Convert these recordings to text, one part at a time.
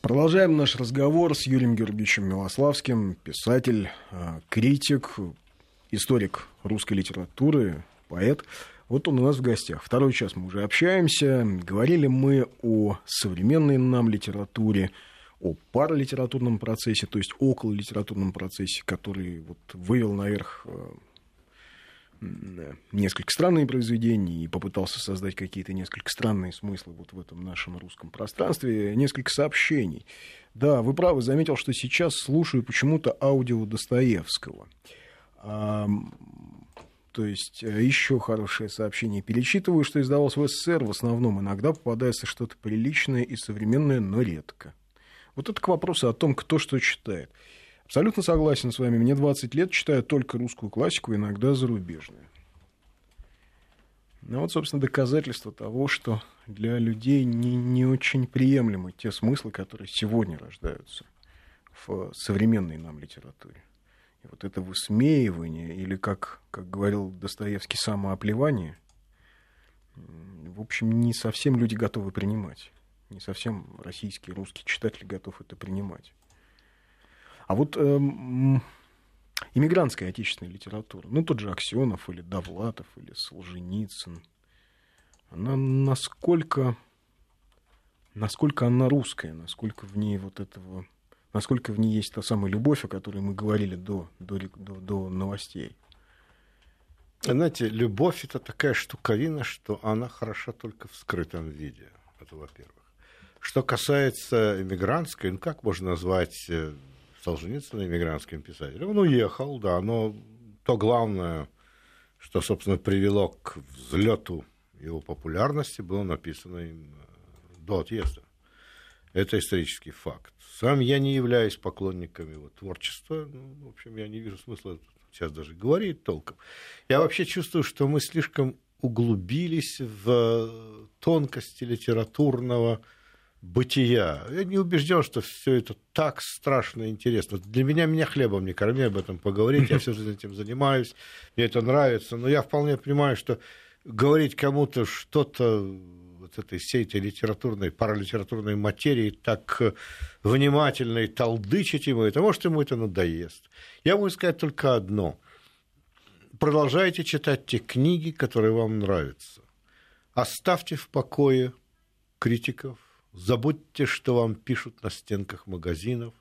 Продолжаем наш разговор с Юрием Георгиевичем Милославским, писатель, а, критик, историк русской литературы, поэт. Вот он у нас в гостях. Второй час мы уже общаемся. Говорили мы о современной нам литературе, о паралитературном процессе, то есть около литературном процессе, который вот вывел наверх а, несколько странные произведения и попытался создать какие-то несколько странные смыслы вот в этом нашем русском пространстве, несколько сообщений. Да, вы правы, заметил, что сейчас слушаю почему-то аудио Достоевского. А, то есть э, еще хорошее сообщение. Перечитываю, что издавалось в СССР в основном. Иногда попадается что-то приличное и современное, но редко. Вот это к вопросу о том, кто что читает. Абсолютно согласен с вами. Мне 20 лет, читаю только русскую классику, иногда зарубежную. Ну вот, собственно, доказательство того, что для людей не, не очень приемлемы те смыслы, которые сегодня рождаются в современной нам литературе. И вот это высмеивание, или, как, как говорил Достоевский, самооплевание, в общем, не совсем люди готовы принимать. Не совсем российские, русские читатели готовы это принимать. А вот эм, иммигрантская отечественная литература, ну тот же Аксенов или Довлатов или Солженицын, она насколько, насколько она русская, насколько в ней вот этого, насколько в ней есть та самая любовь, о которой мы говорили до, до, до, до новостей. Знаете, любовь это такая штуковина, что она хороша только в скрытом виде. Это во-первых. Что касается иммигрантской, ну как можно назвать э, Солженицына иммигрантским писателем. Он уехал, да, но то главное, что, собственно, привело к взлету его популярности, было написано им э, до отъезда. Это исторический факт. Сам я не являюсь поклонником его творчества. Ну, в общем, я не вижу смысла сейчас даже говорить толком. Я вообще чувствую, что мы слишком углубились в тонкости литературного бытия. Я не убежден, что все это так страшно интересно. Для меня меня хлебом не корми об этом поговорить. Я всю жизнь этим занимаюсь, мне это нравится. Но я вполне понимаю, что говорить кому-то что-то вот этой всей этой литературной, паралитературной материи так внимательно и толдычить ему, это может ему это надоест. Я могу сказать только одно. Продолжайте читать те книги, которые вам нравятся. Оставьте в покое критиков, Забудьте, что вам пишут на стенках магазинов.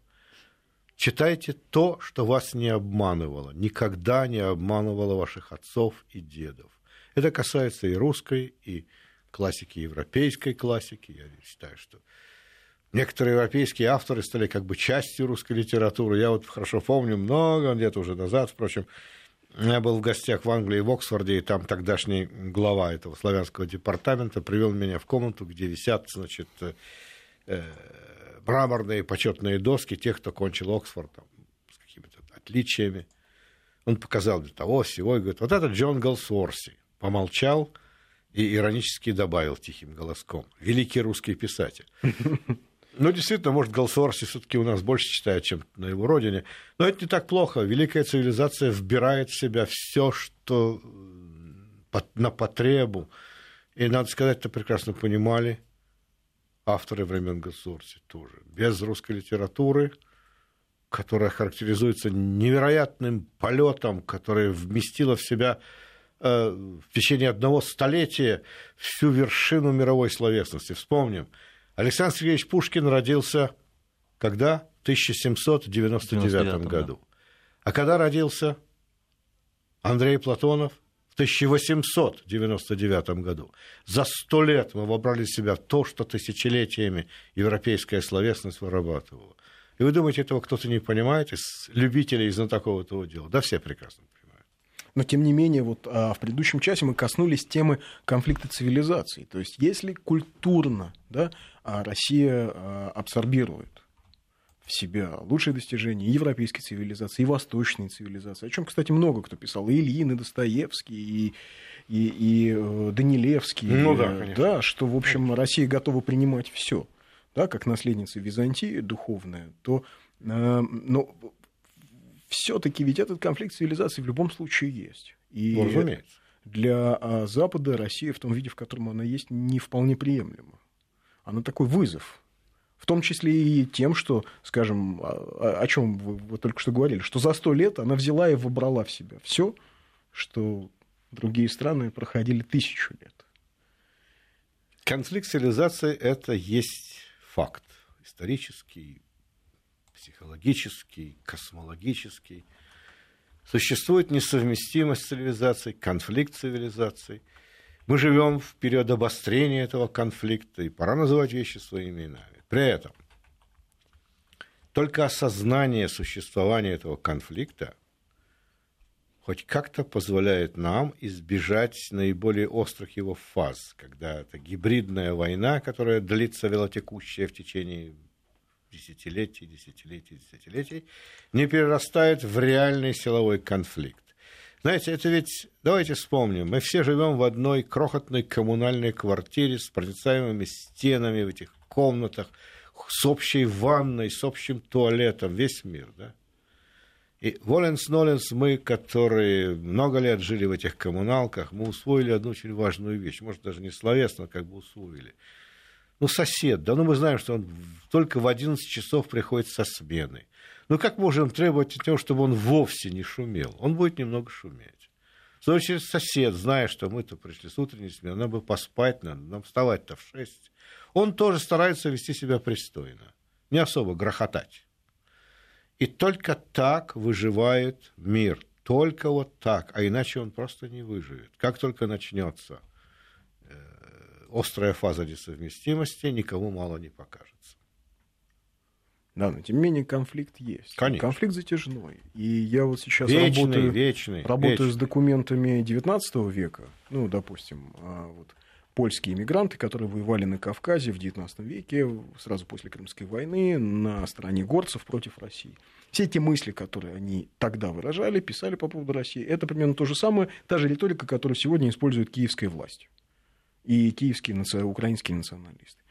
Читайте то, что вас не обманывало, никогда не обманывало ваших отцов и дедов. Это касается и русской, и классики, европейской классики. Я считаю, что некоторые европейские авторы стали как бы частью русской литературы. Я вот хорошо помню, много лет уже назад, впрочем, я был в гостях в Англии, в Оксфорде, и там тогдашний глава этого славянского департамента привел меня в комнату, где висят, значит, э, э мраморные почетные доски тех, кто кончил Оксфорд там, с какими-то отличиями. Он показал мне того, всего, и говорит, вот это Джон Голсворси. Помолчал и иронически добавил тихим голоском. Великий русский писатель. Ну, действительно, может, Голсуорси все-таки у нас больше читает, чем на его родине. Но это не так плохо. Великая цивилизация вбирает в себя все, что на потребу. И, надо сказать, это прекрасно понимали авторы времен Голсуорси тоже. Без русской литературы, которая характеризуется невероятным полетом, которая вместила в себя э, в течение одного столетия всю вершину мировой словесности. Вспомним – Александр Сергеевич Пушкин родился когда? В 1799 году. А когда родился Андрей Платонов? В 1899 году. За сто лет мы вобрали в себя то, что тысячелетиями европейская словесность вырабатывала. И вы думаете, этого кто-то не понимает из любителей и знатоков этого дела? Да все прекрасно но, тем не менее, вот а, в предыдущем часе мы коснулись темы конфликта цивилизаций. То есть, если культурно да, а Россия а, абсорбирует в себя лучшие достижения и европейской цивилизации, и восточной цивилизации, о чем, кстати, много кто писал, и Ильин, и Достоевский, и, и, и э, Данилевский, ну, да, конечно. да, что, в общем, Россия готова принимать все, да, как наследница Византии духовная, то э, но все-таки ведь этот конфликт цивилизаций в любом случае есть. И ну, разумеется. Для а, Запада Россия в том виде, в котором она есть, не вполне приемлема. Она такой вызов В том числе и тем, что, скажем, о, о чем вы, вы только что говорили, что за сто лет она взяла и выбрала в себя все, что другие страны проходили тысячу лет. Конфликт цивилизации – это есть факт исторический, психологический, космологический. Существует несовместимость цивилизаций, конфликт цивилизаций. Мы живем в период обострения этого конфликта, и пора называть вещи своими именами. При этом только осознание существования этого конфликта хоть как-то позволяет нам избежать наиболее острых его фаз, когда это гибридная война, которая длится велотекущая в течение десятилетий, десятилетий, десятилетий, не перерастает в реальный силовой конфликт. Знаете, это ведь, давайте вспомним, мы все живем в одной крохотной коммунальной квартире с проницаемыми стенами в этих комнатах, с общей ванной, с общим туалетом, весь мир, да? И Воленс-Ноленс, мы, которые много лет жили в этих коммуналках, мы усвоили одну очень важную вещь, может, даже не словесно, как бы усвоили – ну, сосед, да, ну мы знаем, что он только в 11 часов приходит со смены. Ну, как можем требовать от него, чтобы он вовсе не шумел? Он будет немного шуметь. В свою очередь, сосед, зная, что мы-то пришли с утренней смены, нам бы поспать надо, нам вставать-то в 6. Он тоже старается вести себя пристойно, не особо грохотать. И только так выживает мир. Только вот так, а иначе он просто не выживет. Как только начнется острая фаза несовместимости никому мало не покажется. Да, но тем не менее конфликт есть. Конечно. Конфликт затяжной. И я вот сейчас вечный, работаю, вечный, работаю вечный. с документами XIX века. Ну, допустим, а, вот, польские иммигранты, которые воевали на Кавказе в XIX веке, сразу после Крымской войны, на стороне горцев против России. Все эти мысли, которые они тогда выражали, писали по поводу России, это примерно то же самое, та же риторика, которую сегодня использует киевская власть и киевские украинские националисты.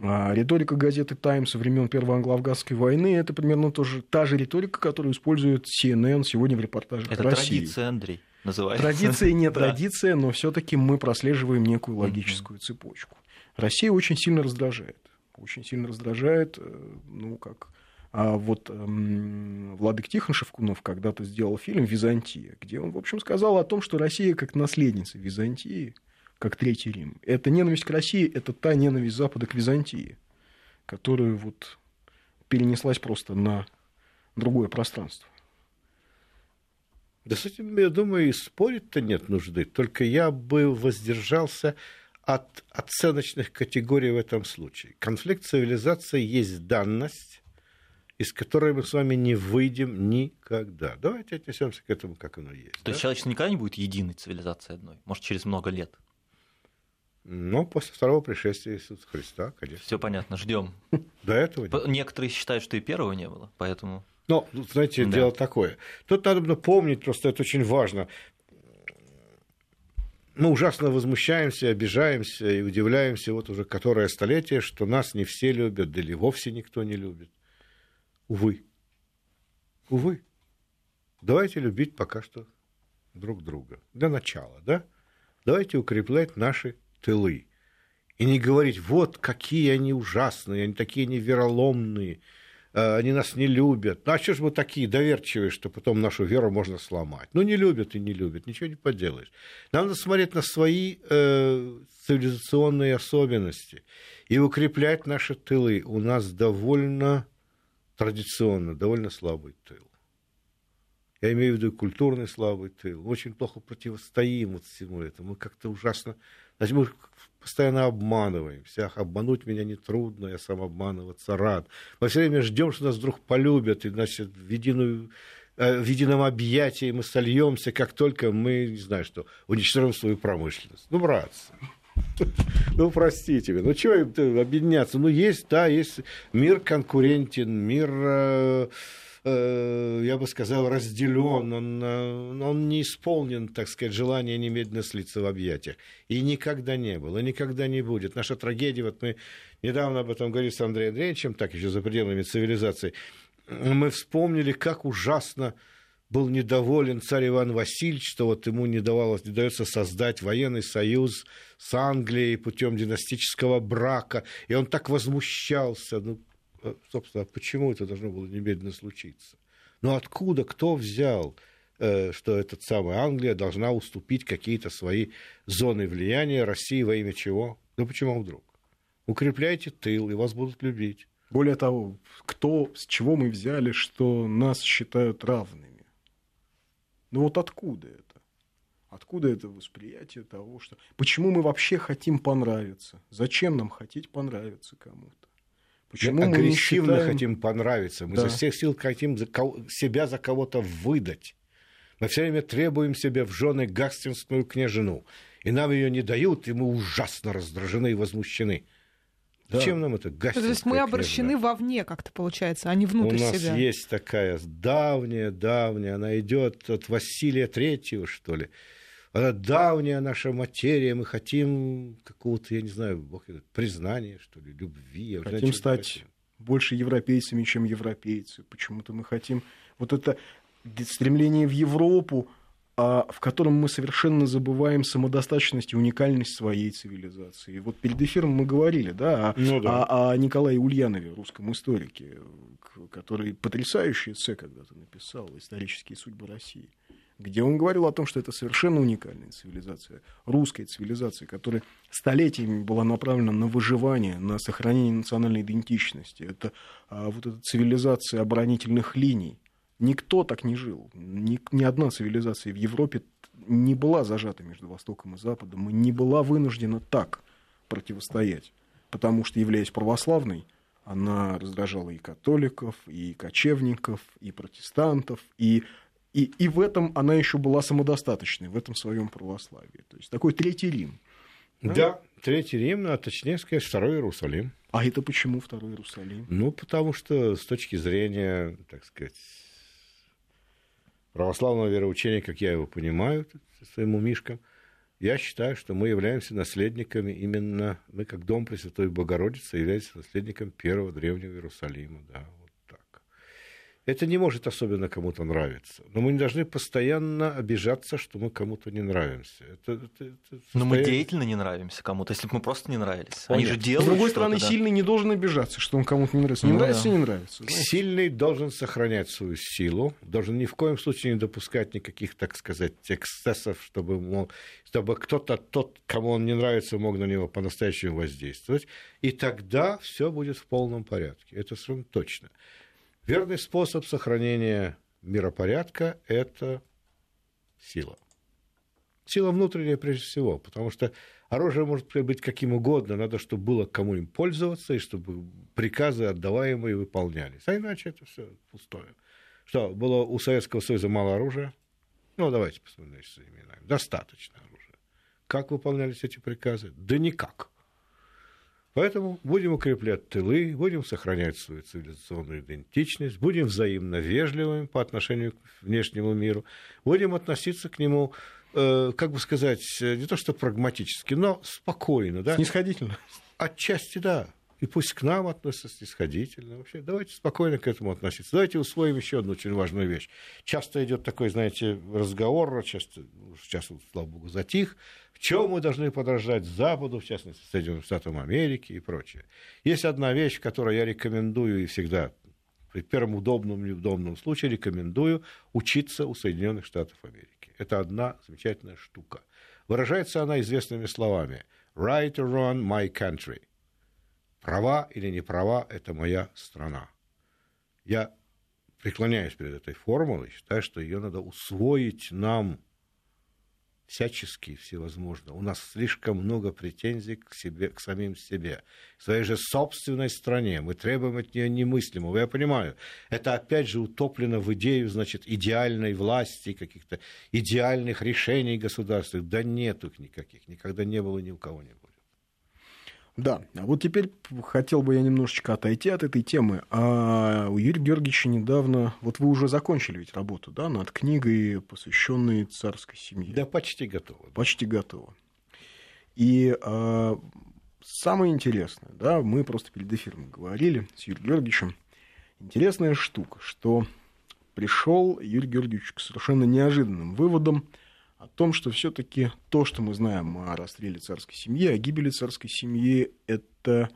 А риторика газеты «Таймс» времен Первой англо-афганской войны – это примерно тоже, та же риторика, которую использует CNN сегодня в репортажах это России. Это традиция, Андрей, называется. Традиция не традиция, но все таки мы прослеживаем некую логическую цепочку. Россия очень сильно раздражает. Очень сильно раздражает, э, ну, как а вот эм, Владык Тихон Шевкунов когда-то сделал фильм «Византия», где он, в общем, сказал о том, что Россия как наследница Византии – как Третий Рим. Это ненависть к России, это та ненависть Запада к Византии, которая вот перенеслась просто на другое пространство. Да с этим, я думаю, и спорить-то нет нужды. Только я бы воздержался от оценочных категорий в этом случае. Конфликт цивилизации есть данность, из которой мы с вами не выйдем никогда. Давайте отнесемся к этому, как оно есть. То да? есть человечество никогда не будет единой цивилизацией одной? Может, через много лет? Но после второго пришествия Иисуса Христа, конечно. Все понятно, ждем. До этого нет. Некоторые считают, что и первого не было, поэтому. Но, знаете, да. дело такое. Тут надо помнить, просто это очень важно. Мы ужасно возмущаемся, обижаемся и удивляемся вот уже которое столетие, что нас не все любят, да или вовсе никто не любит. Увы. Увы. Давайте любить пока что друг друга. Для начала, да? Давайте укреплять наши тылы. И не говорить, вот какие они ужасные, они такие невероломные, э, они нас не любят. Ну, а что же мы такие доверчивые, что потом нашу веру можно сломать? Ну, не любят и не любят, ничего не поделаешь. Нам надо смотреть на свои э, цивилизационные особенности и укреплять наши тылы. У нас довольно традиционно, довольно слабый тыл. Я имею в виду культурный слабый тыл. Очень плохо противостоим вот всему этому. Мы как-то ужасно Значит, мы постоянно обманываемся. Ах, обмануть меня нетрудно, я сам обманываться рад. Мы все время ждем, что нас вдруг полюбят, и, значит, в единую э, в едином объятии мы сольемся, как только мы, не знаю что, уничтожим свою промышленность. Ну, братцы, ну, простите меня, ну, чего объединяться? Ну, есть, да, есть мир конкурентен, мир Э, я бы сказал, разделен, он, э, он не исполнен, так сказать, желание немедленно слиться в объятиях. И никогда не было, и никогда не будет. Наша трагедия, вот мы недавно об этом говорили с Андреем Андреевичем, так еще за пределами цивилизации, мы вспомнили, как ужасно был недоволен царь Иван Васильевич, что вот ему не, давалось, не дается создать военный союз с Англией путем династического брака. И он так возмущался. Ну, э, собственно, почему это должно было немедленно случиться? Ну откуда, кто взял, э, что этот самый Англия должна уступить какие-то свои зоны влияния России во имя чего? Ну почему вдруг? Укрепляйте тыл, и вас будут любить. Более того, кто, с чего мы взяли, что нас считают равными? Ну вот откуда это? Откуда это восприятие того, что... Почему мы вообще хотим понравиться? Зачем нам хотеть понравиться кому-то? Почему мы агрессивно считаем... хотим понравиться? Мы да. за всех сил хотим за кого... себя за кого-то выдать. Мы все время требуем себе в жены гастинскую княжину. И нам ее не дают, и мы ужасно раздражены и возмущены. Да. Зачем нам это гастинская То есть мы обращены княжна? вовне как-то получается, а не внутрь себя. У нас себя. есть такая давняя, давняя, она идет от Василия Третьего, что ли это давняя наша материя, мы хотим какого-то, я не знаю, бог признания, что ли, любви. Хотим знаю, стать хотим. больше европейцами, чем европейцы. Почему-то мы хотим вот это стремление в Европу, а в котором мы совершенно забываем самодостаточность и уникальность своей цивилизации. Вот перед эфиром мы говорили да, о, ну, да. о, о Николае Ульянове, русском историке, который потрясающий эссе когда-то написал «Исторические судьбы России» где он говорил о том, что это совершенно уникальная цивилизация, русская цивилизация, которая столетиями была направлена на выживание, на сохранение национальной идентичности. Это а, вот эта цивилизация оборонительных линий. Никто так не жил. Ни, ни одна цивилизация в Европе не была зажата между Востоком и Западом и не была вынуждена так противостоять. Потому что, являясь православной, она раздражала и католиков, и кочевников, и протестантов, и и, и в этом она еще была самодостаточной, в этом своем православии. То есть такой Третий Рим. Да, да Третий Рим, а точнее сказать, Второй Иерусалим. А это почему Второй Иерусалим? Ну, потому что с точки зрения, так сказать, православного вероучения, как я его понимаю, своим умишкам, я считаю, что мы являемся наследниками именно, мы как Дом Пресвятой Богородицы являемся наследником первого древнего Иерусалима, да, это не может особенно кому-то нравиться. Но мы не должны постоянно обижаться, что мы кому-то не нравимся. Это, это, это состояние... Но мы деятельно не нравимся кому-то, если бы мы просто не нравились. Они же делают С другой стороны, да. сильный не должен обижаться, что он кому-то не нравится. Не ну, нравится, да. не нравится. Знаете? Сильный должен сохранять свою силу, должен ни в коем случае не допускать никаких, так сказать, эксцессов, чтобы, мол, чтобы кто-то, тот, кому он не нравится, мог на него по-настоящему воздействовать. И тогда все будет в полном порядке. Это совершенно точно. Верный способ сохранения миропорядка – это сила. Сила внутренняя прежде всего, потому что оружие может быть каким угодно, надо, чтобы было кому им пользоваться, и чтобы приказы отдаваемые выполнялись. А иначе это все пустое. Что, было у Советского Союза мало оружия? Ну, давайте посмотрим своими именами. Достаточно оружия. Как выполнялись эти приказы? Да никак. Поэтому будем укреплять тылы, будем сохранять свою цивилизационную идентичность, будем взаимно вежливыми по отношению к внешнему миру, будем относиться к нему, э, как бы сказать, не то что прагматически, но спокойно. Да? Снисходительно. Отчасти да. И пусть к нам относятся снисходительно. Вообще, давайте спокойно к этому относиться. Давайте усвоим еще одну очень важную вещь. Часто идет такой, знаете, разговор, часто, сейчас, слава богу, затих, в чем мы должны подражать Западу, в частности, Соединенным Штатам Америки и прочее. Есть одна вещь, которую я рекомендую и всегда при первом удобном неудобном случае рекомендую учиться у Соединенных Штатов Америки. Это одна замечательная штука. Выражается она известными словами «Right or wrong, my country». Права или не права – это моя страна. Я преклоняюсь перед этой формулой, считаю, что ее надо усвоить нам – всяческие всевозможно. У нас слишком много претензий к себе, к самим себе, к своей же собственной стране. Мы требуем от нее немыслимого. Я понимаю, это опять же утоплено в идею, значит, идеальной власти, каких-то идеальных решений государственных. Да нету их никаких, никогда не было ни у кого не было. Да, а вот теперь хотел бы я немножечко отойти от этой темы. А у Юрия Георгиевича недавно, вот вы уже закончили ведь работу, да, над книгой, посвященной царской семье. Да, почти готово. Почти готово. И а, самое интересное, да, мы просто перед эфиром говорили с Юрием Георгиевичем, интересная штука, что пришел Юрий Георгиевич к совершенно неожиданным выводам – о том, что все-таки то, что мы знаем о расстреле царской семьи, о гибели царской семьи, это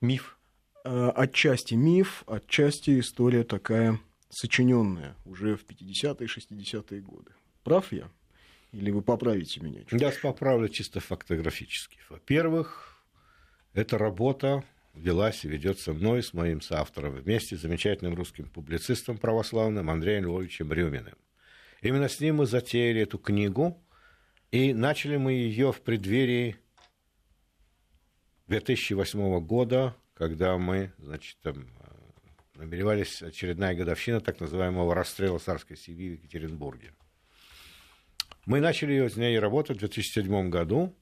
миф. э, отчасти миф, отчасти история такая сочиненная уже в 50-е, 60-е годы. Прав я? Или вы поправите меня? Я поправлю чисто фактографически. Во-первых, эта работа велась и ведется мной с моим соавтором вместе с замечательным русским публицистом православным Андреем Львовичем Рюминым. Именно с ним мы затеяли эту книгу, и начали мы ее в преддверии 2008 года, когда мы, значит, там, э, намеревались очередная годовщина так называемого расстрела царской семьи в Екатеринбурге. Мы начали с ней работать в 2007 году.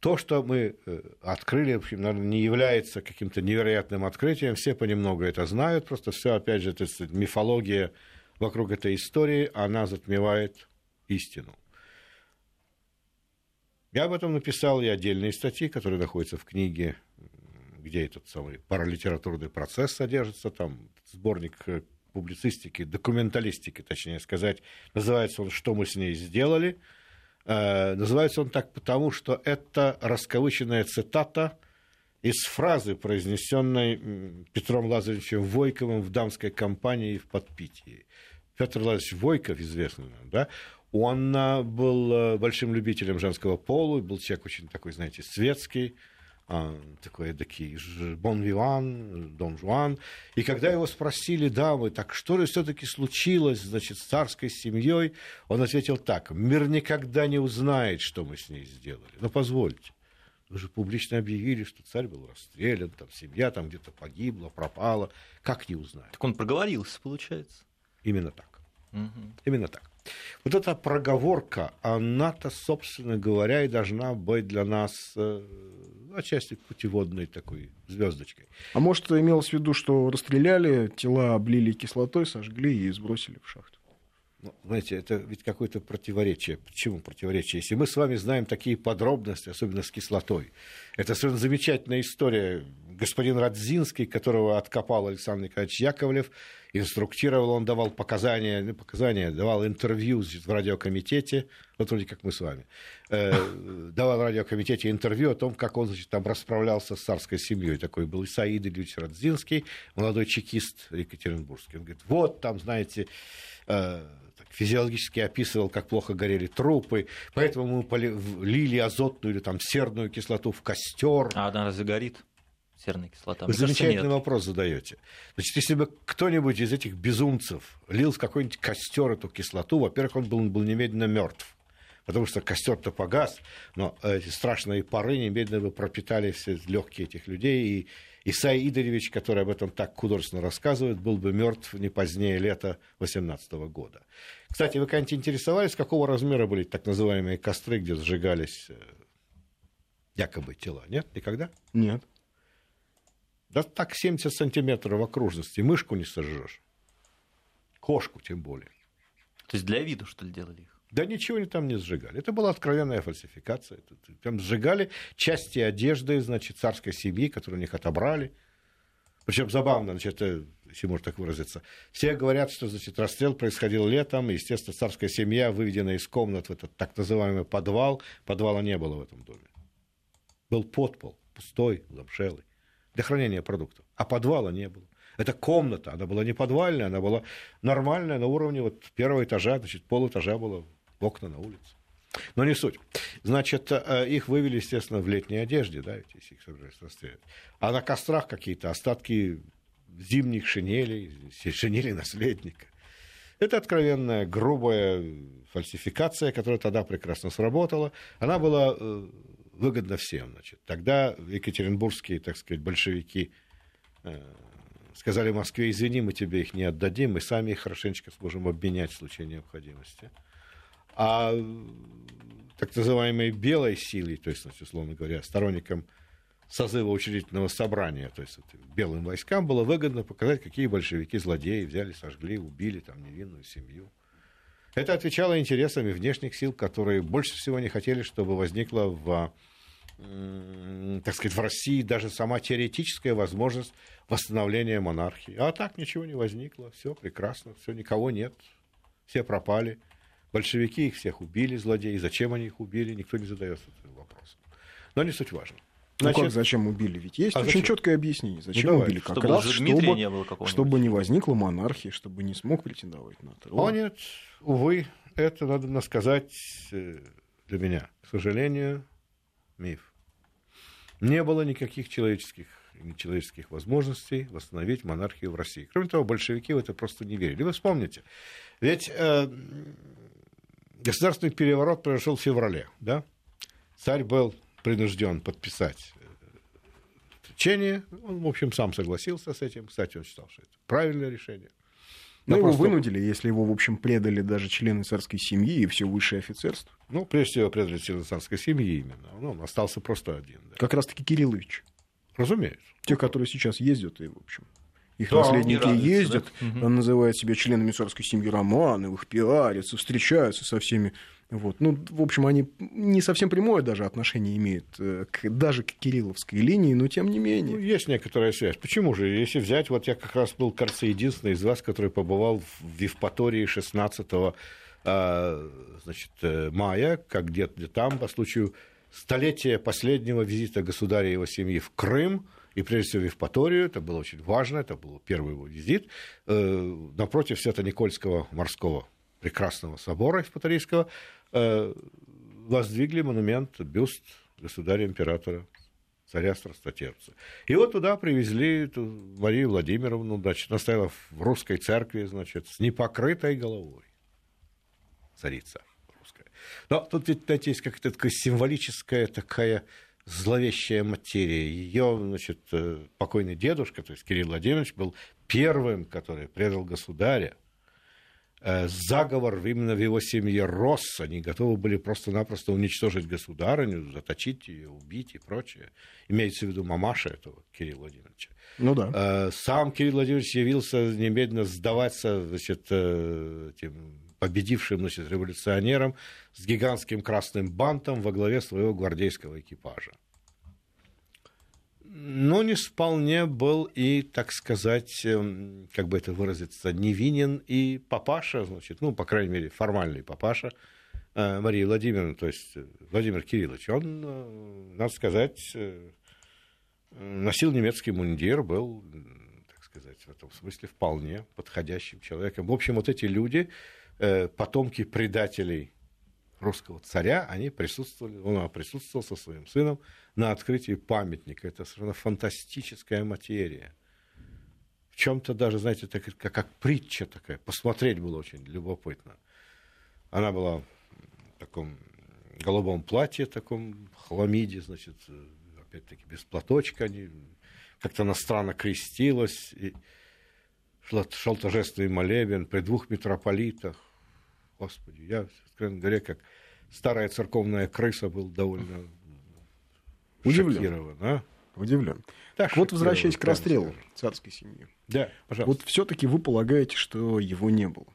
То, что мы э, открыли, в общем, наверное, не является каким-то невероятным открытием. Все понемногу это знают. Просто все, опять же, это мифология вокруг этой истории, она затмевает истину. Я об этом написал и отдельные статьи, которые находятся в книге, где этот самый паралитературный процесс содержится, там сборник э, публицистики, документалистики, точнее сказать. Называется он «Что мы с ней сделали?». Э, называется он так потому, что это раскавыченная цитата из фразы, произнесенной Петром Лазаревичем Войковым в дамской компании в Подпитии. Петр Лазаревич Войков, известный нам, да, он а, был а, большим любителем женского пола, был человек очень такой, знаете, светский, а, такой эдакий Бон Виван, Дон Жуан. И когда его спросили, дамы, так что же все-таки случилось, значит, с царской семьей, он ответил так, мир никогда не узнает, что мы с ней сделали. Но позвольте, вы же публично объявили, что царь был расстрелян, там семья там где-то погибла, пропала. Как не узнать? Так он проговорился, получается. Именно так. Угу. Именно так. Вот эта проговорка, она-то, собственно говоря, и должна быть для нас э, отчасти путеводной такой звездочкой. А может, имелось в виду, что расстреляли, тела облили кислотой, сожгли и сбросили в шахту? Ну, знаете, это ведь какое-то противоречие. Почему противоречие? Если мы с вами знаем такие подробности, особенно с кислотой, это совершенно замечательная история. Господин Радзинский, которого откопал Александр Николаевич Яковлев, инструктировал, он давал показания, ну, показания, давал интервью в радиокомитете, вот вроде как мы с вами, э, давал в радиокомитете интервью о том, как он значит, там расправлялся с царской семьей. Такой был Исаид Ильич Радзинский, молодой чекист Екатеринбургский. Он говорит, вот там, знаете, э, физиологически описывал, как плохо горели трупы, поэтому мы лили азотную или там серную кислоту в костер. А она разве горит? серная кислота. Вы замечательный кажется, вопрос задаете. Значит, если бы кто-нибудь из этих безумцев лил в какой-нибудь костер эту кислоту, во-первых, он был, он был немедленно мертв. Потому что костер-то погас, но эти страшные пары немедленно бы пропитали все легкие этих людей. И Исай Идоревич, который об этом так художественно рассказывает, был бы мертв не позднее лета 18 года. Кстати, вы когда-нибудь интересовались, какого размера были так называемые костры, где сжигались э, якобы тела? Нет? Никогда? Нет. Да так 70 сантиметров в окружности. Мышку не сожжешь. Кошку тем более. То есть для виду, что ли, делали их? Да ничего они там не сжигали. Это была откровенная фальсификация. Там сжигали части одежды, значит, царской семьи, которую у них отобрали. Причем забавно, значит, если можно так выразиться. Все говорят, что значит, расстрел происходил летом, естественно, царская семья выведена из комнат в этот так называемый подвал. Подвала не было в этом доме. Был подпол, пустой, замшелый для хранения продуктов. А подвала не было. Это комната, она была не подвальная, она была нормальная, на уровне вот первого этажа, значит, полэтажа было окна на улице. Но не суть. Значит, э, их вывели, естественно, в летней одежде, да, ведь если их собирались расстрелять. А на кострах какие-то остатки зимних шинелей, шинели наследника. Это откровенная, грубая фальсификация, которая тогда прекрасно сработала. Она была э, выгодно всем. Значит. Тогда екатеринбургские, так сказать, большевики э, сказали Москве, извини, мы тебе их не отдадим, мы сами их хорошенечко сможем обменять в случае необходимости. А так называемой белой силой, то есть, условно говоря, сторонникам созыва учредительного собрания, то есть белым войскам было выгодно показать, какие большевики злодеи взяли, сожгли, убили там невинную семью. Это отвечало интересам внешних сил, которые больше всего не хотели, чтобы возникла в так сказать, в России даже сама теоретическая возможность восстановления монархии. А так ничего не возникло, все прекрасно, все, никого нет, все пропали. Большевики их всех убили, злодеи. Зачем они их убили, никто не задается этим вопросом. Но не суть важно. Значит, ну как, зачем убили? Ведь есть а очень зачем? четкое объяснение. Зачем ну, убили? Как чтобы раз, чтобы, не было чтобы не возникла монархия, чтобы не смог претендовать на трон. О нет, увы, это, надо сказать, э, для меня, к сожалению, миф. Не было никаких человеческих нечеловеческих возможностей восстановить монархию в России. Кроме того, большевики в это просто не верили. Вы вспомните, ведь э, государственный переворот произошел в феврале, да? Царь был принужден подписать. Э, Он, в общем, сам согласился с этим. Кстати, он считал, что это правильное решение. Но, Но его просто... вынудили, если его, в общем, предали даже члены царской семьи и все высшее офицерство. Ну, прежде всего, предали члены царской семьи именно. Ну, он остался просто один. Да. Как раз-таки Кириллович. Разумеется. Те, которые сейчас ездят, и, в общем, их да, наследники ездят, да? называют себя членами царской семьи Романовых, пиарятся, встречаются со всеми. Вот. Ну, в общем, они не совсем прямое даже отношение имеют э, к, даже к Кирилловской линии, но тем не менее. Ну, есть некоторая связь. Почему же? Если взять, вот я как раз был, кажется, единственный из вас, который побывал в Евпатории 16 а, значит, э, мая, как где-то там, по случаю столетия последнего визита государя и его семьи в Крым, и прежде всего в Евпаторию, это было очень важно, это был первый его визит, э, напротив Свято-Никольского морского прекрасного собора Евпаторийского воздвигли монумент, бюст государя-императора царя Страстотерпца. И вот туда привезли Марию Владимировну, значит, она стояла в русской церкви, значит, с непокрытой головой. Царица. Но тут ведь, знаете, есть какая-то такая символическая такая зловещая материя. Ее, значит, э, покойный дедушка, то есть Кирилл Владимирович, был первым, который предал государя. Э, заговор именно в его семье рос. Они готовы были просто-напросто уничтожить государыню, заточить ее, убить и прочее. Имеется в виду мамаша этого Кирилла Владимировича. Ну да. Э, сам Кирилл Владимирович явился немедленно сдаваться значит, этим победившим значит, революционером с гигантским красным бантом во главе своего гвардейского экипажа. Но не вполне был и, так сказать, эм, как бы это выразиться, невинен и папаша, значит, ну, по крайней мере, формальный папаша э, Марии Владимировны, то есть э, Владимир Кириллович. Он, э, надо сказать, носил немецкий мундир, был, так сказать, в этом смысле вполне подходящим человеком. В общем, вот эти люди, потомки предателей русского царя, они присутствовали, он присутствовал со своим сыном на открытии памятника. Это совершенно фантастическая материя. В чем-то даже, знаете, так, как, как притча такая. Посмотреть было очень любопытно. Она была в таком голубом платье, таком хламиде, значит, опять-таки без платочка, они как-то она странно крестилась. И шел торжественный молебен при двух митрополитах. Господи, я, откровенно говоря, как старая церковная крыса был довольно удивлен. А? Удивлен. Так, вот возвращаясь к расстрелу скажем. царской семьи. Да, пожалуйста. Вот все-таки вы полагаете, что его не было.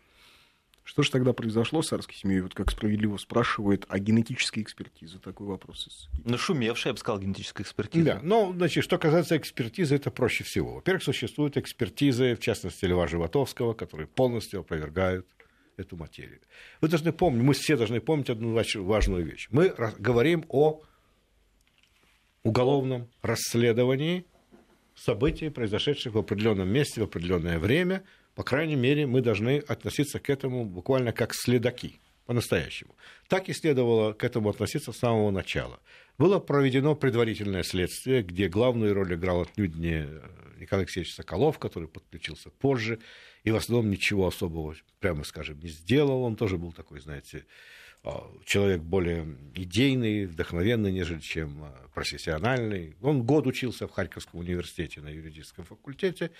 Что же тогда произошло с царской семьей? Вот как справедливо спрашивает о генетической экспертизе. Такой вопрос. Нашумевшая, я бы сказал, генетическая экспертиза. Да, но, значит, что касается экспертизы, это проще всего. Во-первых, существуют экспертизы, в частности, Льва Животовского, которые полностью опровергают эту материю. Вы должны помнить, мы все должны помнить одну важную вещь. Мы говорим о уголовном расследовании событий, произошедших в определенном месте в определенное время – по крайней мере, мы должны относиться к этому буквально как следаки, по-настоящему. Так и следовало к этому относиться с самого начала. Было проведено предварительное следствие, где главную роль играл отнюдь не э, Николай Алексеевич Соколов, который подключился позже, и в основном ничего особого, прямо скажем, не сделал. Он тоже был такой, знаете, человек более идейный, вдохновенный, нежели чем а, профессиональный. Он год учился в Харьковском университете на юридическом факультете,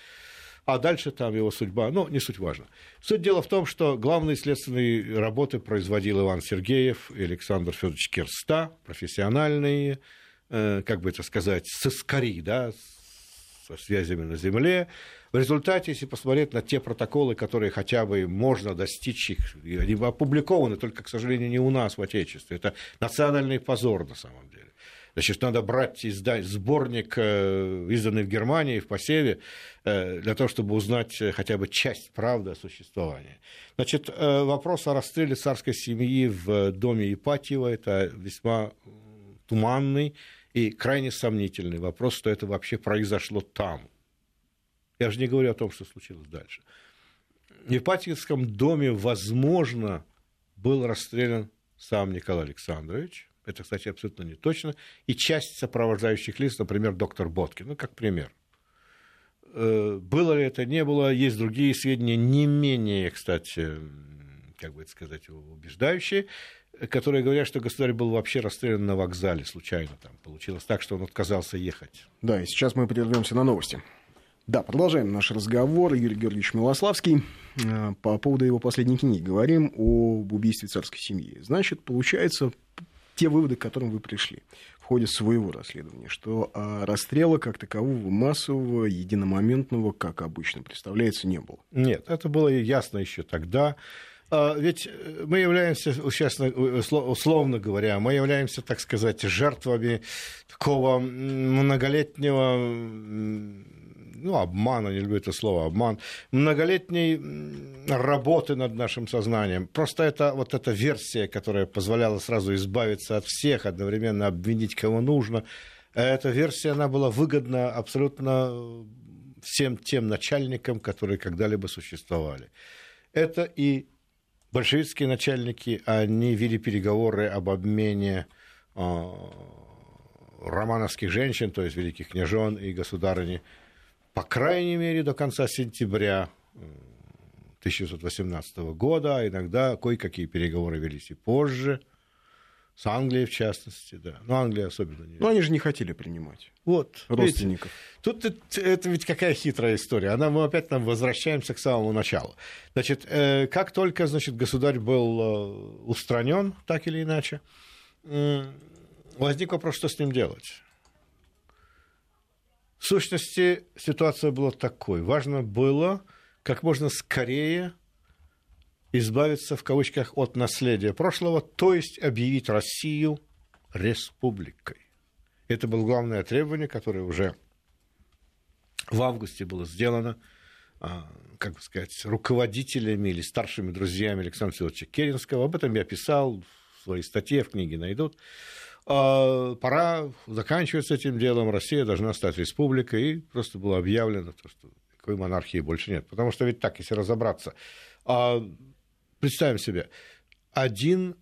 а дальше там его судьба, ну, не суть важно. Суть дела в том, что главные следственные работы производил Иван Сергеев и Александр Федорович Керста, профессиональные, э, как бы это сказать, сыскари, да, со связями на земле. В результате, если посмотреть на те протоколы, которые хотя бы можно достичь их, они опубликованы, только, к сожалению, не у нас в Отечестве. Это национальный позор на самом деле. Значит, надо брать издать сборник, э, изданный в Германии, в посеве, э, для того, чтобы узнать э, хотя бы часть правды о существовании. Значит, вопрос о расстреле царской семьи в доме Ипатьева – это весьма туманный И крайне сомнительный вопрос, что это вообще произошло там. Я же не говорю о том, что случилось дальше. В Ипатьевском доме, возможно, был расстрелян сам Николай Александрович. Это, кстати, абсолютно не точно. И часть сопровождающих лиц, например, доктор Боткин. Ну, как пример. Э, было ли это, не было. Есть другие сведения, не менее, кстати, как бы это сказать, убеждающие, которые говорят, что государь был вообще расстрелян на вокзале случайно. Там получилось так, что он отказался ехать. Да, и сейчас мы прервемся на новости. Да, продолжаем наш разговор. Юрий Георгиевич Милославский. Э, по поводу его последней книги говорим об убийстве царской семьи. Значит, получается, те выводы, к которым вы пришли в ходе своего расследования, что а, расстрела как такового массового, единомоментного, как обычно представляется, не было. Нет, это было ясно еще тогда. А, ведь мы являемся, сейчас условно говоря, мы являемся, так сказать, жертвами такого многолетнего ну, обмана, не люблю это слово, обман, многолетней работы над нашим сознанием. Просто это вот эта версия, которая позволяла сразу избавиться от всех, одновременно обвинить кого нужно, эта версия, она была выгодна абсолютно всем тем начальникам, которые когда-либо существовали. Это и большевистские начальники, они вели переговоры об обмене а, романовских женщин, то есть великих княжон и государыни, по крайней мере, до конца сентября 1918 года, а иногда кое-какие переговоры велись и позже, с Англией в частности, да. Но Англия особенно не... Но они же не хотели принимать вот, родственников. Видите, тут это, ведь какая хитрая история. Она, мы опять нам возвращаемся к самому началу. Значит, э, как только, значит, государь был э, устранен, так или иначе, возник вопрос, что с ним делать. В сущности, ситуация была такой. Важно было как можно скорее избавиться, в кавычках, от наследия прошлого, то есть объявить Россию республикой. Это было главное требование, которое уже в августе было сделано, а, как бы сказать, руководителями или старшими друзьями Александра Федоровича Керенского. Об этом я писал в своей статье, в книге найдут. А, пора заканчивать с этим делом, Россия должна стать республикой, и просто было объявлено, то, что никакой монархии больше нет. Потому что ведь так, если разобраться, а, представим себе, один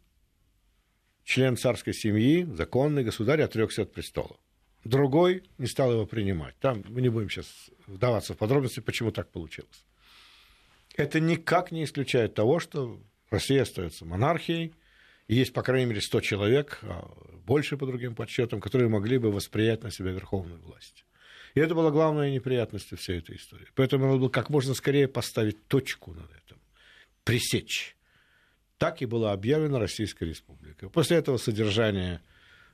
член царской семьи, законный государь, отрекся от престола. Другой не стал его принимать. Там мы не будем сейчас вдаваться в подробности, почему так получилось. Это никак не исключает того, что Россия остается монархией, есть, по крайней мере, 100 человек, а больше по другим подсчетам, которые могли бы восприять на себя верховную власть. И это была главная неприятность всей этой истории. Поэтому надо было как можно скорее поставить точку над этим, пресечь. Так и была объявлена Российская Республика. После этого содержание,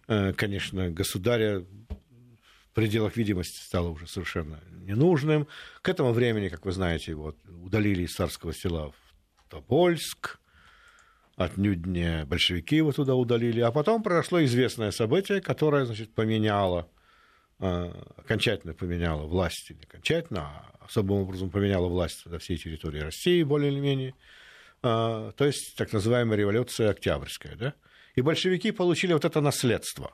э, конечно, государя в пределах видимости стало уже совершенно ненужным. К этому времени, как вы знаете, его удалили из царского села в Тобольск, отнюдь не большевики его туда удалили. А потом произошло известное событие, которое, значит, поменяло, э, окончательно поменяло власть, не окончательно, а особым образом поменяло власть на всей территории России, более или менее. Э, то есть так называемая революция Октябрьская. Да? И большевики получили вот это наследство.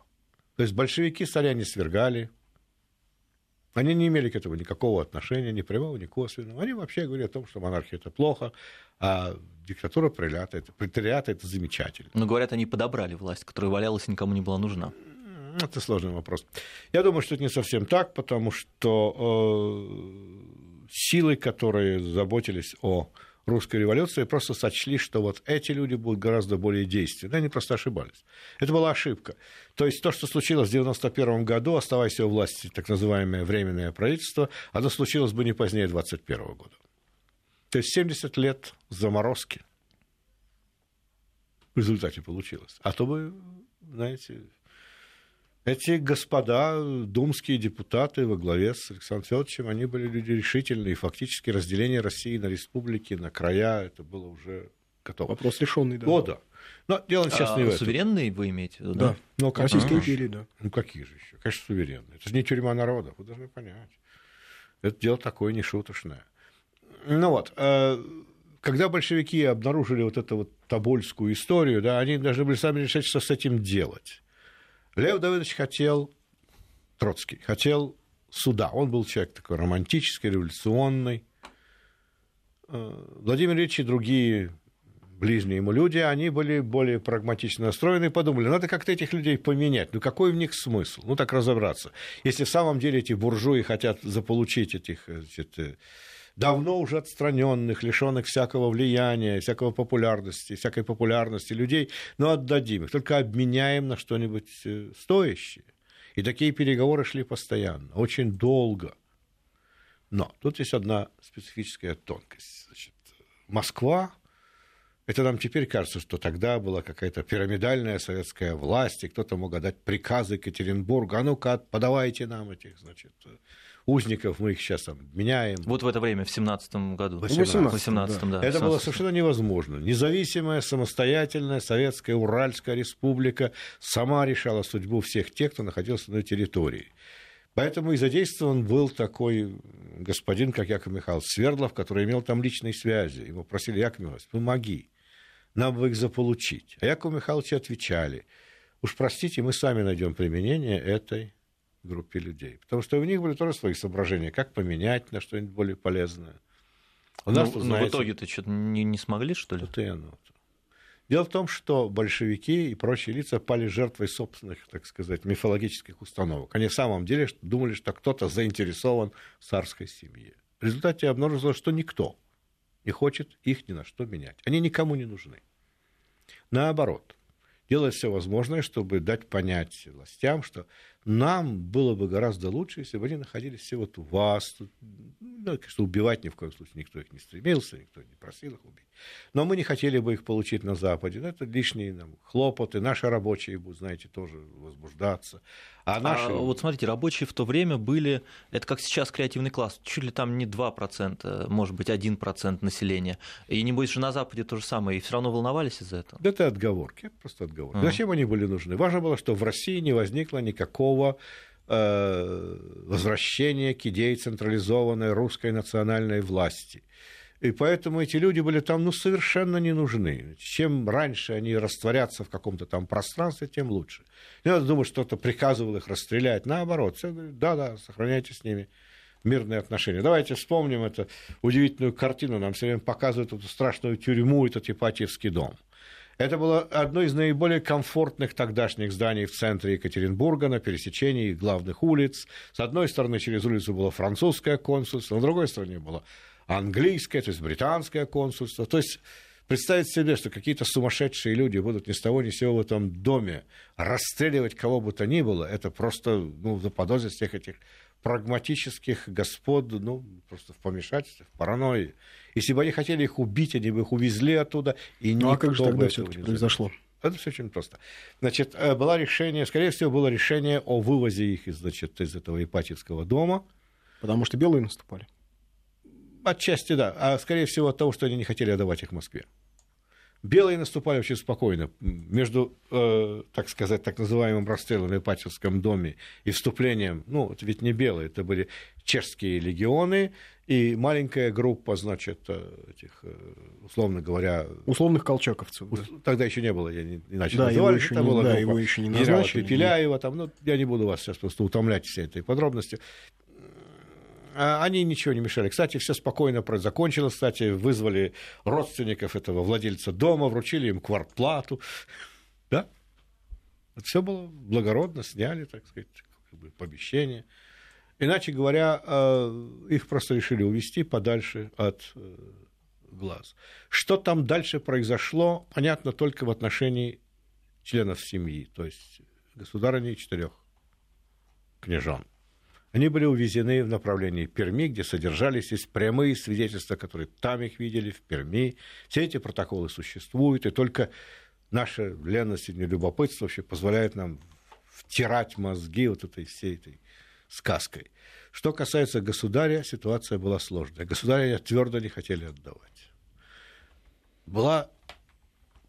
То есть большевики царя не свергали, они не имели к этому никакого отношения, ни прямого, ни косвенного. Они вообще говорили о том, что монархия это плохо, а диктатура пролета, это, пролетариата это замечательно. Но говорят, они подобрали власть, которая валялась и никому не была нужна. Это сложный вопрос. Я думаю, что это не совсем так, потому что э, силы, которые заботились о русской революции просто сочли, что вот эти люди будут гораздо более действенны. Они просто ошибались. Это была ошибка. То есть то, что случилось в 1991 году, оставаясь у власти так называемое временное правительство, оно случилось бы не позднее 1921 года. То есть 70 лет заморозки в результате получилось. А то бы, знаете, эти господа, думские депутаты во главе с Александром Федоровичем, они были люди решительные, и фактически разделение России на республики, на края, это было уже готово. Вопрос решенный, да. О, да. Но дело сейчас а, не в этом. Суверенные вы имеете в виду, да? Да. Ну, как Российской империи, да. Ну, какие же еще? Конечно, суверенные. Это же не тюрьма народа, вы должны понять. Это дело такое нешуточное. Ну вот, э, когда большевики обнаружили вот эту вот тобольскую историю, да, они должны были сами решать, что с этим делать. Лев Давыдович хотел Троцкий, хотел суда. Он был человек такой романтический, революционный. Э, Владимир Ильич и другие ближние ему люди, они были более прагматично настроены и подумали, надо как-то этих людей поменять. Ну, какой в них смысл? Ну, так разобраться. Если в самом деле эти буржуи хотят заполучить этих значит, э, давно уже отстраненных, лишенных всякого влияния, всякого популярности, всякой популярности людей, ну, отдадим их, только обменяем на что-нибудь э, стоящее. И такие переговоры шли постоянно, очень долго. Но тут есть одна специфическая тонкость. Значит, Москва это нам теперь кажется, что тогда была какая-то пирамидальная советская власть, и кто-то мог отдать приказы Екатеринбургу, а ну-ка, подавайте нам этих, значит, узников, мы их сейчас там меняем. Вот в это время, в 17 году. В 18 18 да. да. Это было совершенно невозможно. Независимая, самостоятельная советская Уральская республика сама решала судьбу всех тех, кто находился на территории. Поэтому и задействован был такой господин, как Яков Михайлович Свердлов, который имел там личные связи. Ему просили, Яков Михайлович, помоги нам бы их заполучить. А Якову Михайловичу отвечали, уж простите, мы сами найдем применение этой группе людей. Потому что у них были тоже свои соображения, как поменять на что-нибудь более полезное. У нас, но, знаете, в итоге-то что-то не, не смогли, что ли? Это и оно. Дело в том, что большевики и прочие лица пали жертвой собственных, так сказать, мифологических установок. Они в самом деле думали, что кто-то заинтересован в царской семье. В результате обнаружилось, что никто – не хочет их ни на что менять. Они никому не нужны. Наоборот, делает все возможное, чтобы дать понять властям, что нам было бы гораздо лучше, если бы они находились все вот у вас. Ну, конечно, убивать ни в коем случае никто их не стремился, никто не просил их убить. Но мы не хотели бы их получить на Западе. Ну, это лишние нам, хлопоты. Наши рабочие будут, знаете, тоже возбуждаться. А, наши... а вот смотрите, рабочие в то время были, это как сейчас креативный класс, чуть ли там не 2%, может быть, 1% населения. И не будет же на Западе то же самое, и все равно волновались из-за этого. Да это отговорки, просто отговорки. А. Зачем они были нужны? Важно было, что в России не возникло никакого э, возвращения к идее централизованной русской национальной власти. И поэтому эти люди были там ну, совершенно не нужны. Чем раньше они растворятся в каком-то там пространстве, тем лучше. Не надо думать, что кто-то приказывал их расстрелять. Наоборот, все говорят, да-да, сохраняйте с ними мирные отношения. Давайте вспомним эту удивительную картину. Нам все время показывают эту страшную тюрьму, этот Ипатьевский дом. Это было одно из наиболее комфортных тогдашних зданий в центре Екатеринбурга, на пересечении главных улиц. С одной стороны, через улицу было французское консульство, на другой стороне было английское, то есть британское консульство. То есть представить себе, что какие-то сумасшедшие люди будут ни с того ни с сего в этом доме расстреливать кого бы то ни было, это просто ну, заподозрить всех этих прагматических господ, ну, просто в помешательстве, в паранойи. Если бы они хотели их убить, они бы их увезли оттуда, и ну, а как же тогда все произошло? Это все очень просто. Значит, э, было решение, скорее всего, было решение о вывозе их из, значит, из этого Ипатьевского дома. Потому что белые наступали? Отчасти да, а скорее всего от того, что они не хотели отдавать их Москве. Белые наступали очень спокойно. Между, э, так сказать, так называемым расстрелом в Ипатьевском доме и вступлением, ну, это ведь не белые, это были чешские легионы и маленькая группа, значит, э, этих, э, условно говоря... Условных колчаковцев. Да. Тогда еще не было, я не, иначе да, называли. Его еще это не, была да, его еще не назначили. Пепеляева, там, ну, я не буду вас сейчас просто утомлять всей этой подробностью. А они ничего не мешали. Кстати, все спокойно закончилось. Кстати, вызвали родственников этого владельца дома, вручили им квартплату. Да? Все было благородно, сняли, так сказать, помещение. Иначе говоря, э, их просто решили увести подальше от э, глаз. Что там дальше произошло, понятно только в отношении членов семьи, то есть государыни четырех княжон. Они были увезены в направлении Перми, где содержались есть прямые свидетельства, которые там их видели, в Перми. Все эти протоколы существуют, и только наша ленность и любопытство вообще позволяет нам втирать мозги вот этой всей этой сказкой. Что касается государя, ситуация была сложная. Государя твердо не хотели отдавать. Была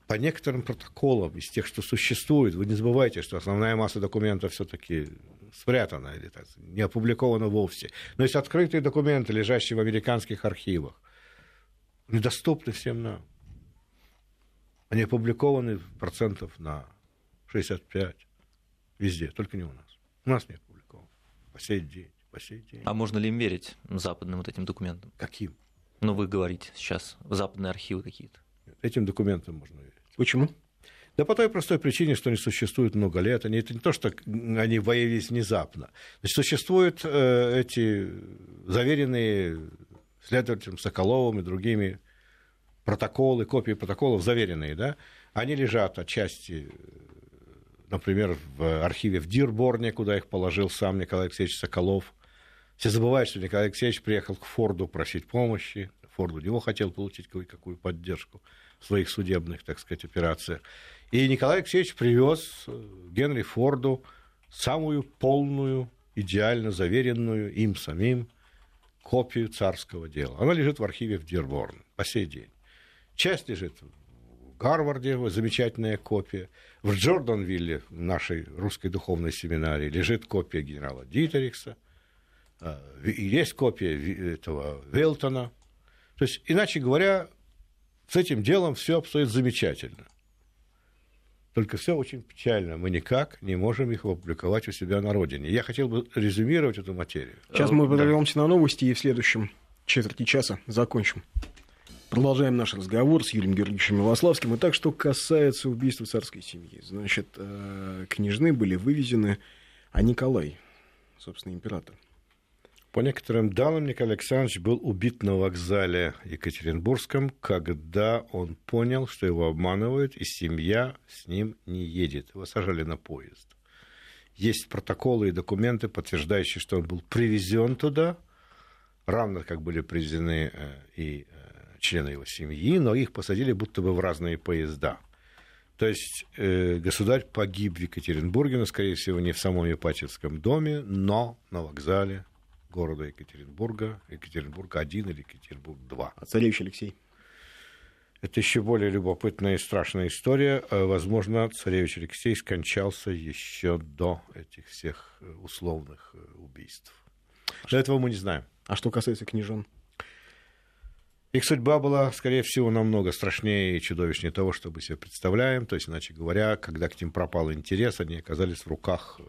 по некоторым протоколам из тех, что существует, вы не забывайте, что основная масса документов все-таки спрятана или так, не опубликована вовсе. Но есть открытые документы, лежащие в американских архивах, недоступны всем нам. Они опубликованы процентов на 65 везде, только не у нас. У нас не опубликованы. по сей день. По сей день. А можно ли им верить западным вот этим документам? Каким? Ну, вы говорите сейчас, западные архивы какие-то. Этим документам можно верить. Почему? Да по той простой причине, что они существуют много лет. Они, это не то, что они появились внезапно. Значит, существуют э, эти заверенные следователем Соколовым и другими протоколы, копии протоколов заверенные, да? Они лежат отчасти, например, в архиве в Дирборне, куда их положил сам Николай Алексеевич Соколов. Все забывают, что Николай Алексеевич приехал к Форду просить помощи. Форд у него хотел получить какую-какую поддержку в своих судебных, так сказать, операциях. И Николай Алексеевич привез э, Генри Форду самую полную, идеально заверенную им самим копию царского дела. Она лежит в архиве в Дирборн по сей день. Часть лежит в Гарварде, замечательная копия. В Джорданвилле, нашей русской духовной семинарии, лежит копия генерала Дитерикса. А, и есть копия этого Велтона. То есть, иначе говоря, с этим делом все обстоит замечательно. Только все очень печально. Мы никак не можем их опубликовать у себя на родине. Я хотел бы резюмировать эту материю. Сейчас мы прервемся да. на новости и в следующем четверти часа закончим. Продолжаем наш разговор с Юрием Георгиевичем Милославским. Итак, что касается убийства царской семьи. Значит, э, княжны были вывезены, а Николай, собственно, император, по некоторым данным, Николай Александрович был убит на вокзале Екатеринбургском, когда он понял, что его обманывают, и семья с ним не едет. Его сажали на поезд. Есть протоколы и документы, подтверждающие, что он был привезен туда, равно как были привезены э, и э, члены его семьи, но их посадили будто бы в разные поезда. То есть э, государь погиб в Екатеринбурге, но, скорее всего, не в самом Ипатьевском доме, но на вокзале города Екатеринбурга, Екатеринбург-1 или Екатеринбург-2. А царевич Алексей? Это еще более любопытная и страшная история. Э, возможно, царевич Алексей скончался еще до этих всех э, условных э, убийств. До этого мы не знаем. А что касается княжон? Их судьба была, скорее всего, намного страшнее и чудовищнее того, что мы себе представляем. То есть, иначе говоря, когда к ним пропал интерес, они оказались в руках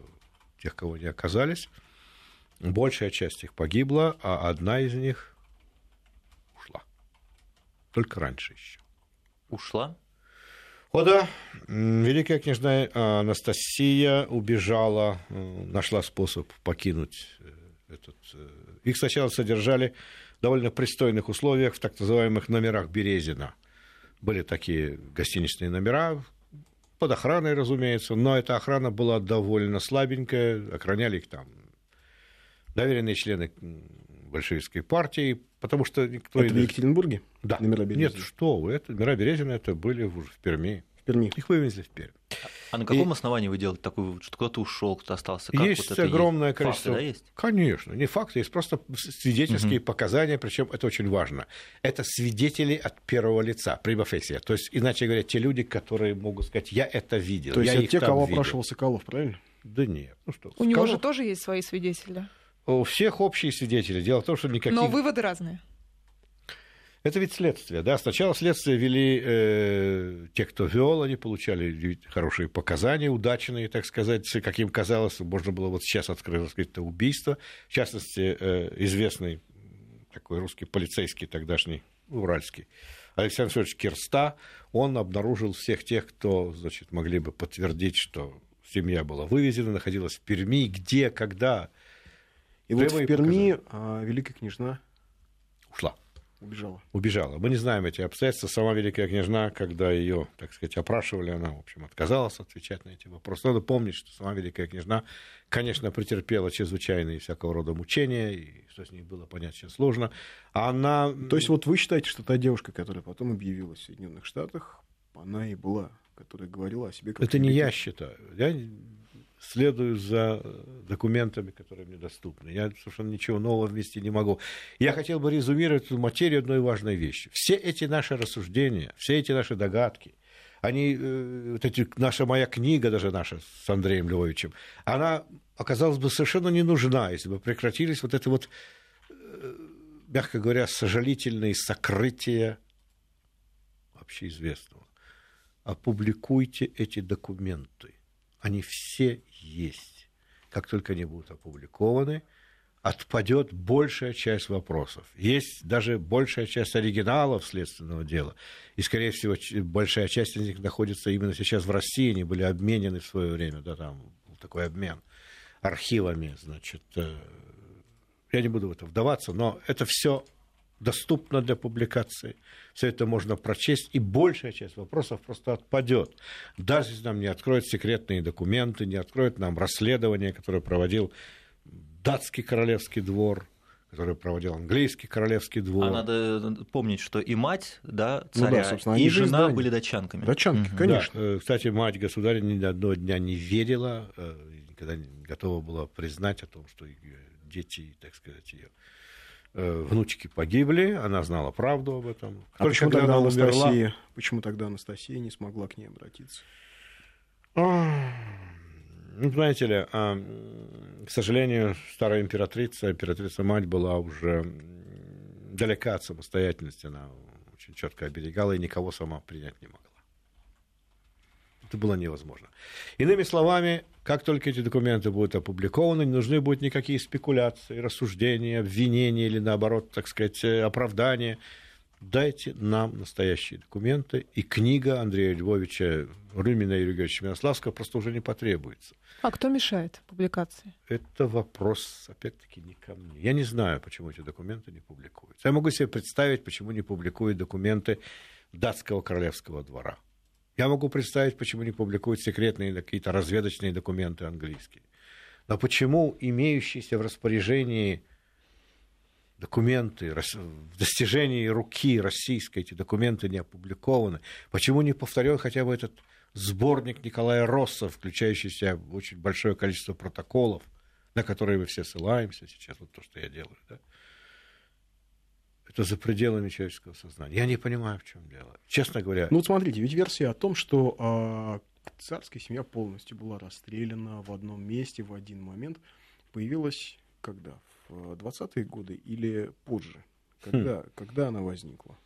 тех, кого не оказались. Большая часть их погибла, а одна из них ушла. Только раньше еще. Ушла? О да, великая княжна Анастасия убежала, э, нашла способ покинуть э, этот... Э, их сначала содержали в довольно пристойных условиях в так называемых номерах Березина. Были такие гостиничные номера, под охраной, разумеется, но эта охрана была довольно слабенькая, охраняли их там доверенные члены большевистской партии, потому что никто... Это в Екатеринбурге? Да. Номера Нет, что вы, это, номера Березина это были в, в Перми. В Перми. Их вывезли в Пермь. А на каком и... основании вы делаете такой вывод, что кто-то ушел, кто остался? Как есть вот огромное есть? количество. Факты, да, есть? Конечно, не факты, есть просто свидетельские угу. показания, причем это очень важно. Это свидетели от первого лица, прибофессия. То есть, иначе говоря, те люди, которые могут сказать, я это видел. То есть, я это те, кого видел. опрашивал Соколов, правильно? Да нет. Ну что, У Соколов... него же тоже есть свои свидетели. У всех общие свидетели. Дело в том, что никаких... Но выводы разные. Это ведь следствие, да. Сначала следствие вели э, те, кто вел, они получали хорошие показания, удачные, так сказать, каким казалось, можно было вот сейчас открыть это убийство. В частности, э, известный такой русский полицейский тогдашний, уральский, Александр Федорович Кирста, он обнаружил всех тех, кто, значит, могли бы подтвердить, что семья была вывезена, находилась в Перми, где, когда, и вот в Перми а, Великая княжна ушла. Убежала. Убежала. Мы не знаем эти обстоятельства. Сама Великая княжна, когда ее, так сказать, опрашивали, она, в общем, отказалась отвечать на эти вопросы. Надо помнить, что сама Великая княжна, конечно, претерпела чрезвычайные всякого рода мучения, и что с ней было понять сейчас сложно. Она... То есть вот вы считаете, что та девушка, которая потом объявилась в Соединенных Штатах, она и была, которая говорила о себе как Это не я считаю. Я следую за документами, которые мне доступны. Я совершенно ничего нового вместе не могу. Я хотел бы резюмировать эту материю одной важной вещи. Все эти наши рассуждения, все эти наши догадки, они, э, вот эти, наша моя книга, даже наша с Андреем Львовичем, она оказалась бы совершенно не нужна, если бы прекратились вот это вот, э, мягко говоря, сожалительные сокрытия общеизвестного. Опубликуйте эти документы они все есть. как только они будут опубликованы, отпадет большая часть вопросов. Есть даже большая часть оригиналов следственного дела. И, скорее всего, большая часть из них находится именно сейчас в России. Они были обменены в свое время. Да, там был такой обмен архивами. Значит, э, я не буду в это вдаваться, но это все доступно для публикации. Все это можно прочесть, и большая часть вопросов просто отпадет. Даже если нам не откроют секретные документы, не откроют нам расследование, которое проводил датский королевский двор, который проводил английский королевский двор. А надо помнить, что и мать да, царя, ну да, и жена были датчанками. Датчанки, угу. конечно. Да. Э, кстати, мать государя ни одного дня не верила, э, никогда не готова была признать о том, что дети, так сказать, ее внучки погибли, она знала правду об этом. А почему тогда, Анастасия, умерла... почему тогда Анастасия не смогла к ней обратиться? Ну, знаете ли, а, к сожалению, старая императрица, императрица-мать была уже далека от самостоятельности. Она очень четко оберегала и никого сама принять не могла. Это было невозможно. Иными словами, как только эти документы будут опубликованы, не нужны будут никакие спекуляции, рассуждения, обвинения или, наоборот, так сказать, оправдания дайте нам настоящие документы, и книга Андрея Львовича Рымина и Георгиевича Мирославского просто уже не потребуется. А кто мешает публикации? Это вопрос, опять-таки, не ко мне. Я не знаю, почему эти документы не публикуются. Я могу себе представить, почему не публикуют документы датского королевского двора. Я могу представить, почему не публикуют секретные какие-то разведочные документы английские. Но почему имеющиеся в распоряжении документы, в достижении руки российской эти документы не опубликованы. Почему не повторен хотя бы этот сборник Николая Росса, включающий в себя очень большое количество протоколов, на которые мы все ссылаемся сейчас, вот то, что я делаю, да? Это за пределами человеческого сознания. Я не понимаю, в чем дело. Честно говоря. Ну, вот смотрите, ведь версия о том, что э, царская семья полностью была расстреляна в одном месте в один момент, появилась когда? в 20-е годы или позже? Когда, хм. когда она возникла?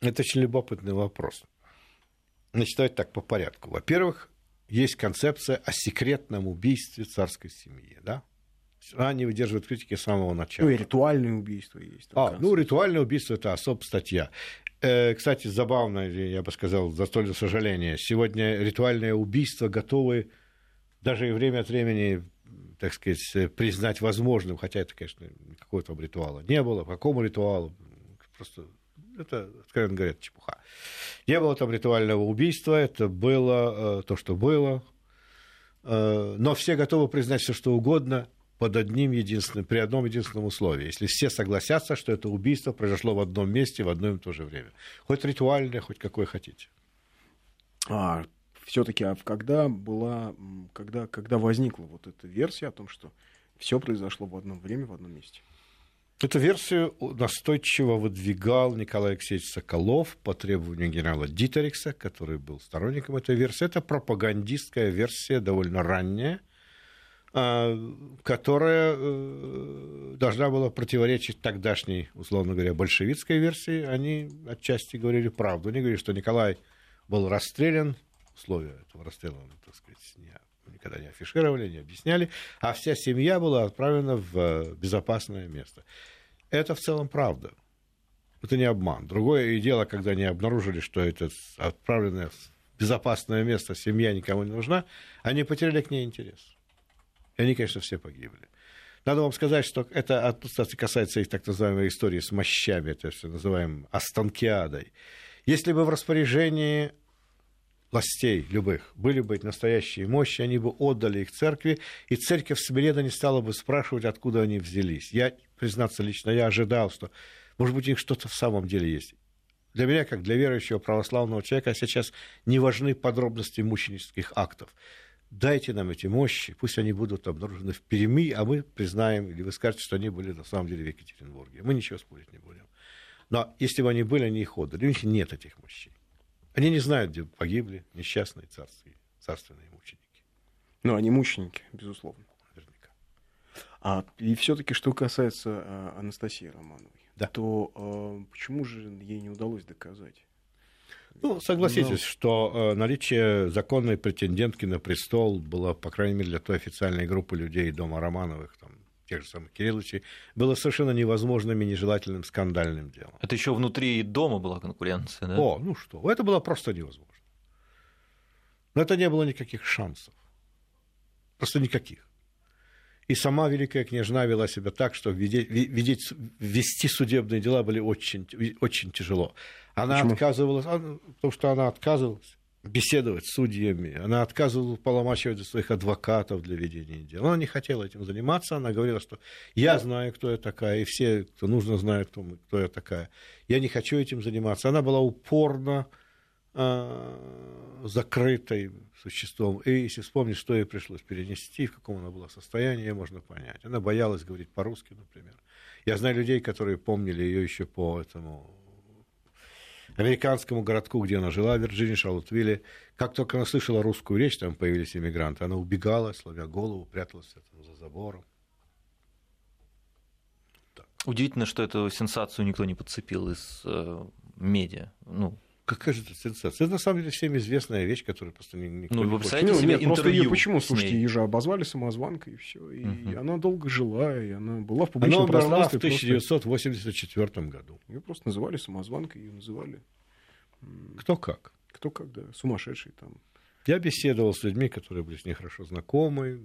Это очень любопытный вопрос. Значит, давайте так по порядку. Во-первых, есть концепция о секретном убийстве царской семьи, да? Она не выдерживает критики с самого начала. Ну и ритуальное убийство есть. А, ну ритуальное убийство это особая статья. Э, кстати, забавно, я бы сказал, за столь сожаление. Сегодня ритуальное убийство готовы даже и время от времени так сказать, признать возможным, хотя это, конечно, какого-то ритуала не было. По какому ритуалу? Просто это, откровенно говоря, чепуха. Не было там ритуального убийства, это было э, то, что было. Э, но все готовы признать все, что угодно под одним единственным, при одном единственном условии. Если все согласятся, что это убийство произошло в одном месте в одно и то же время. Хоть ритуальное, хоть какое хотите. А, все-таки, а когда была, когда, когда возникла вот эта версия о том, что все произошло в одно время, в одном месте? Эту версию настойчиво выдвигал Николай Алексеевич Соколов по требованию генерала Дитерикса, который был сторонником этой версии. Это пропагандистская версия, довольно ранняя, которая э, должна была противоречить тогдашней, условно говоря, большевистской версии. Они отчасти говорили правду. Они говорили, что Николай был расстрелян условия этого расстрела, так сказать, не, никогда не афишировали, не объясняли, а вся семья была отправлена в э, безопасное место. Это в целом правда. Это не обман. Другое дело, когда они обнаружили, что это отправленное в безопасное место семья никому не нужна, они потеряли к ней интерес. И они, конечно, все погибли. Надо вам сказать, что это, кстати, касается их так называемой истории с мощами, это все называем астанкиадой. Если бы в распоряжении властей любых были бы настоящие мощи, они бы отдали их церкви, и церковь смиренно не стала бы спрашивать, откуда они взялись. Я, признаться лично, я ожидал, что, может быть, у них что-то в самом деле есть. Для меня, как для верующего православного человека, сейчас не важны подробности мученических актов. Дайте нам эти мощи, пусть они будут обнаружены в Перми, а мы признаем, или вы скажете, что они были на самом деле в Екатеринбурге. Мы ничего спорить не будем. Но если бы они были, они их отдали. У них нет этих мощей. Они не знают, где погибли несчастные царские, царственные мученики. Ну, они мученики, безусловно. Наверняка. А, и все-таки, что касается а, Анастасии Романовой, да. то а, почему же ей не удалось доказать? Ну, согласитесь, Но... что э, наличие законной претендентки на престол было, по крайней мере, для той официальной группы людей дома Романовых, там, тех же самых Кирилловичей, было совершенно невозможным и нежелательным скандальным делом. Это еще внутри дома была конкуренция, да? О, ну что, это было просто невозможно. Но это не было никаких шансов. Просто никаких. И сама великая княжна вела себя так, что ведеть, ведеть, вести судебные дела были очень, очень тяжело. Она Почему? отказывалась, потому что она отказывалась беседовать с судьями, она отказывалась поломачивать своих адвокатов для ведения дел. Она не хотела этим заниматься, она говорила, что я знаю, кто я такая, и все, кто нужно, знают, кто, кто я такая. Я не хочу этим заниматься. Она была упорно э, закрытой существом. И если вспомнить, что ей пришлось перенести, в каком она была состоянии, можно понять. Она боялась говорить по-русски, например. Я знаю людей, которые помнили ее еще по этому американскому городку, где она жила, в Вирджинии, Шарлоттвилле. Как только она слышала русскую речь, там появились иммигранты, она убегала, славя голову, пряталась там, за забором. Так. Удивительно, что эту сенсацию никто не подцепил из э, медиа. Ну, Какая же это сенсация? Это на самом деле всем известная вещь, которая просто не, никто ну, не вы представляете ну, себе нет, просто ее почему? Слушайте, ее же обозвали самозванкой, и все. И Мгм. она долго жила, и она была в Она публичном в пространстве. просто- 1984 году. Ее просто называли самозванкой, ее называли Кто как? кто как, да, сумасшедший там. Я беседовал с людьми, которые были с ней хорошо знакомы.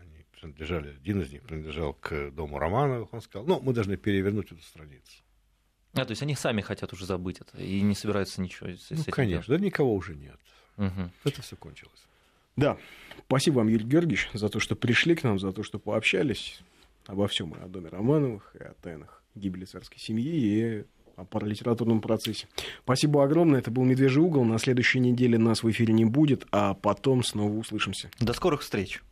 Они принадлежали, один из них принадлежал к дому Романовых. Он сказал, ну, мы должны перевернуть эту страницу. А, то есть они сами хотят уже забыть это и не собираются ничего с, с Ну, этим конечно, да никого уже нет. делать. Мгм. Это все кончилось. Да, спасибо вам, Юрий Георгиевич, за то, что пришли к нам, за то, что пообщались обо всем и о доме Романовых, и о тайнах гибели царской семьи, и о паралитературном процессе. Спасибо огромное. Это был «Медвежий угол». На следующей неделе нас в эфире не будет, а потом снова услышимся. До скорых встреч.